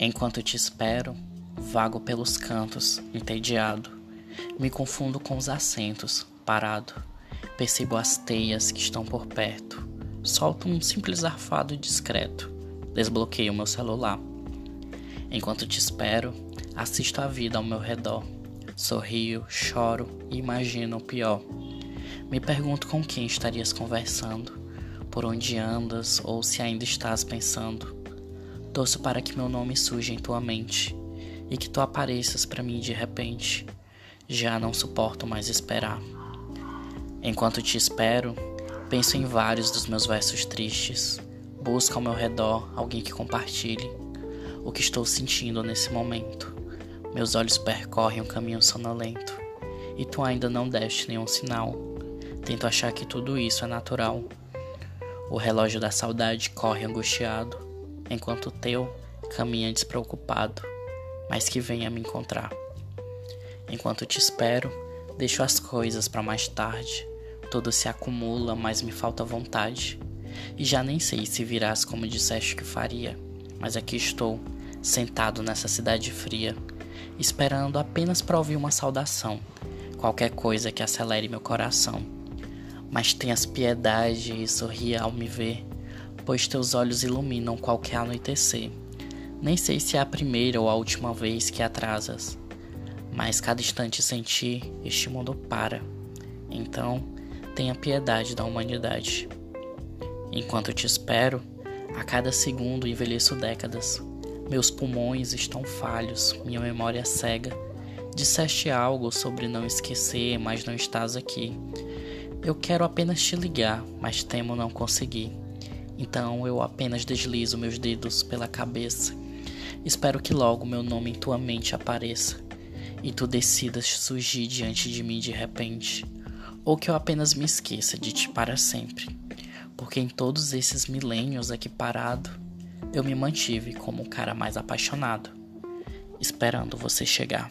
Enquanto te espero, vago pelos cantos, entediado. Me confundo com os assentos, parado. Percebo as teias que estão por perto. Solto um simples arfado discreto. Desbloqueio meu celular. Enquanto te espero, assisto a vida ao meu redor. Sorrio, choro e imagino o pior. Me pergunto com quem estarias conversando, por onde andas ou se ainda estás pensando. Torço para que meu nome surja em tua mente e que tu apareças para mim de repente. Já não suporto mais esperar. Enquanto te espero, penso em vários dos meus versos tristes. Busco ao meu redor alguém que compartilhe o que estou sentindo nesse momento. Meus olhos percorrem um caminho sonolento e tu ainda não deste nenhum sinal. Tento achar que tudo isso é natural. O relógio da saudade corre angustiado, enquanto o teu caminha despreocupado, mas que venha me encontrar. Enquanto te espero, deixo as coisas para mais tarde. Tudo se acumula, mas me falta vontade. E já nem sei se virás como disseste que faria, mas aqui estou, sentado nessa cidade fria, esperando apenas para ouvir uma saudação, qualquer coisa que acelere meu coração. Mas tenhas piedade e sorria ao me ver, pois teus olhos iluminam qualquer anoitecer. Nem sei se é a primeira ou a última vez que atrasas, mas cada instante sem ti, este mundo para. Então, tenha piedade da humanidade. Enquanto te espero, a cada segundo envelheço décadas. Meus pulmões estão falhos, minha memória cega. Disseste algo sobre não esquecer, mas não estás aqui. Eu quero apenas te ligar, mas temo não conseguir. Então eu apenas deslizo meus dedos pela cabeça. Espero que logo meu nome em tua mente apareça e tu decidas surgir diante de mim de repente, ou que eu apenas me esqueça de ti para sempre, porque em todos esses milênios aqui parado, eu me mantive como o cara mais apaixonado, esperando você chegar.